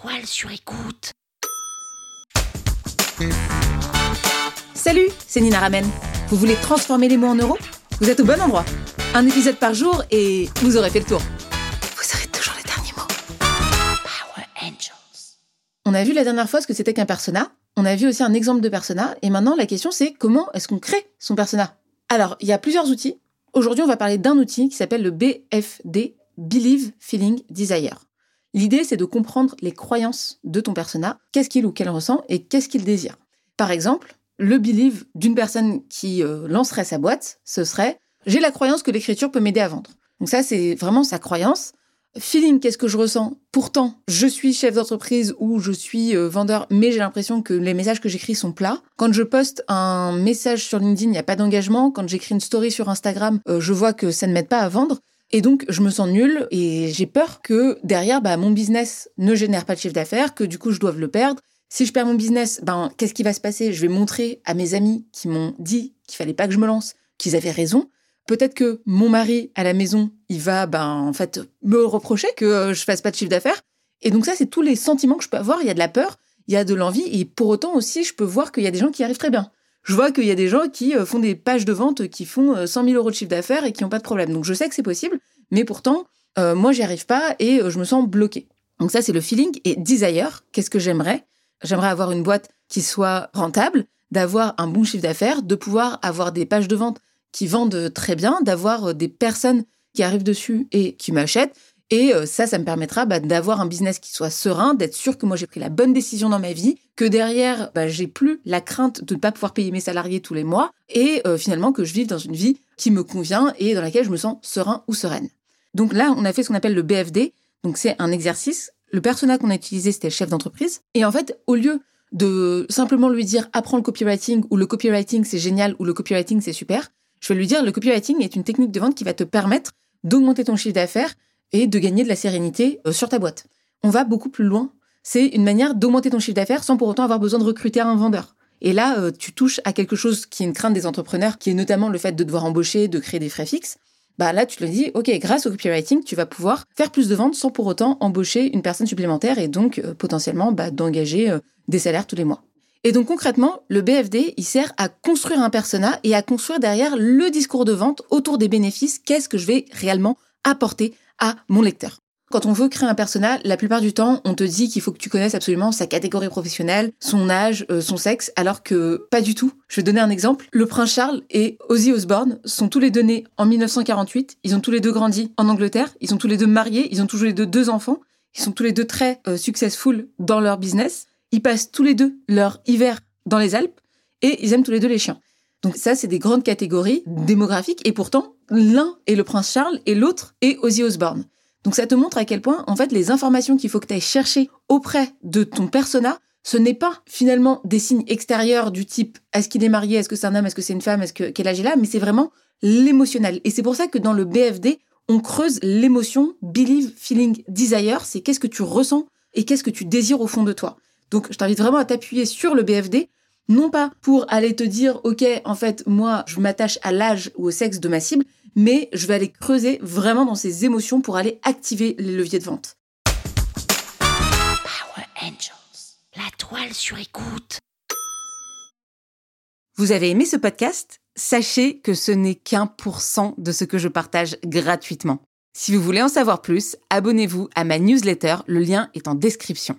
toile sur écoute. Salut, c'est Nina Ramen. Vous voulez transformer les mots en euros? Vous êtes au bon endroit. Un épisode par jour et vous aurez fait le tour. Vous aurez toujours les derniers mots. Power Angels. On a vu la dernière fois ce que c'était qu'un persona. On a vu aussi un exemple de persona. Et maintenant, la question c'est comment est-ce qu'on crée son persona? Alors, il y a plusieurs outils. Aujourd'hui, on va parler d'un outil qui s'appelle le BFD, Believe, Feeling, Desire. L'idée, c'est de comprendre les croyances de ton persona, qu'est-ce qu'il ou qu'elle ressent et qu'est-ce qu'il désire. Par exemple, le believe d'une personne qui euh, lancerait sa boîte, ce serait j'ai la croyance que l'écriture peut m'aider à vendre. Donc ça, c'est vraiment sa croyance. Feeling, qu'est-ce que je ressens? Pourtant, je suis chef d'entreprise ou je suis euh, vendeur, mais j'ai l'impression que les messages que j'écris sont plats. Quand je poste un message sur LinkedIn, il n'y a pas d'engagement. Quand j'écris une story sur Instagram, euh, je vois que ça ne m'aide pas à vendre. Et donc, je me sens nulle et j'ai peur que derrière, bah, mon business ne génère pas de chiffre d'affaires, que du coup, je doive le perdre. Si je perds mon business, ben, qu'est-ce qui va se passer? Je vais montrer à mes amis qui m'ont dit qu'il fallait pas que je me lance, qu'ils avaient raison. Peut-être que mon mari à la maison, il va, ben, en fait, me reprocher que euh, je fasse pas de chiffre d'affaires. Et donc ça, c'est tous les sentiments que je peux avoir. Il y a de la peur, il y a de l'envie, et pour autant aussi, je peux voir qu'il y a des gens qui arrivent très bien. Je vois qu'il y a des gens qui euh, font des pages de vente qui font 100 euh, 000 euros de chiffre d'affaires et qui n'ont pas de problème. Donc je sais que c'est possible, mais pourtant, moi, j'y arrive pas et je me sens bloquée. Donc ça, c'est le feeling. Et desire, qu'est-ce que j'aimerais? J'aimerais avoir une boîte qui soit rentable, d'avoir un bon chiffre d'affaires, de pouvoir avoir des pages de vente qui vendent très bien, d'avoir des personnes qui arrivent dessus et qui m'achètent. Et euh, ça, ça me permettra bah, d'avoir un business qui soit serein, d'être sûr que moi j'ai pris la bonne décision dans ma vie, que derrière, bah, j'ai plus la crainte de ne pas pouvoir payer mes salariés tous les mois, et euh, finalement que je vive dans une vie qui me convient et dans laquelle je me sens serein ou sereine. Donc là, on a fait ce qu'on appelle le BFD. Donc c'est un exercice le persona qu'on a utilisé, c'était chef d'entreprise. Et en fait, au lieu de simplement lui dire apprends le copywriting ou le copywriting c'est génial ou le copywriting c'est super, je vais lui dire le copywriting est une technique de vente qui va te permettre d'augmenter ton chiffre d'affaires et de gagner de la sérénité euh, sur ta boîte. On va beaucoup plus loin. C'est une manière d'augmenter ton chiffre d'affaires sans pour autant avoir besoin de recruter un vendeur. Et là, euh, tu touches à quelque chose qui est une crainte des entrepreneurs, qui est notamment le fait de devoir embaucher, de créer des frais fixes bah là tu le dis, ok, grâce au copywriting, tu vas pouvoir faire plus de ventes sans pour autant embaucher une personne supplémentaire et donc euh, potentiellement bah, d'engager des salaires tous les mois. Et donc concrètement, le BFD, il sert à construire un persona et à construire derrière le discours de vente autour des bénéfices, qu'est-ce que je vais réellement apporter à mon lecteur. Quand on veut créer un personnage, la plupart du temps, on te dit qu'il faut que tu connaisses absolument sa catégorie professionnelle, son âge, euh, son sexe, alors que pas du tout. Je vais donner un exemple. Le prince Charles et Ozzy Osbourne sont tous les deux nés en 1948. Ils ont tous les deux grandi en Angleterre. Ils sont tous les deux mariés. Ils ont tous les deux deux enfants. Ils sont tous les deux très euh, successful dans leur business. Ils passent tous les deux leur hiver dans les Alpes et ils aiment tous les deux les chiens. Donc ça, c'est des grandes catégories démographiques et pourtant, l'un est le prince Charles et l'autre est Ozzy Osbourne. Donc ça te montre à quel point, en fait, les informations qu'il faut que tu ailles chercher auprès de ton persona, ce n'est pas finalement des signes extérieurs du type est-ce qu'il est marié, est-ce que c'est un homme, est-ce que c'est une femme, est-ce que quel âge il a, mais c'est vraiment l'émotionnel. Et c'est pour ça que dans le BFD, on creuse l'émotion, believe, feeling, desire, c'est qu'est-ce que tu ressens et qu'est-ce que tu désires au fond de toi. Donc je t'invite vraiment à t'appuyer sur le BFD, non pas pour aller te dire ok en fait moi je m'attache à l'âge ou au sexe de ma cible, mais je vais aller creuser vraiment dans ces émotions pour aller activer les leviers de vente. Power Angels. La toile sur écoute. Vous avez aimé ce podcast? Sachez que ce n'est qu'un pour cent de ce que je partage gratuitement. Si vous voulez en savoir plus, abonnez-vous à ma newsletter, le lien est en description.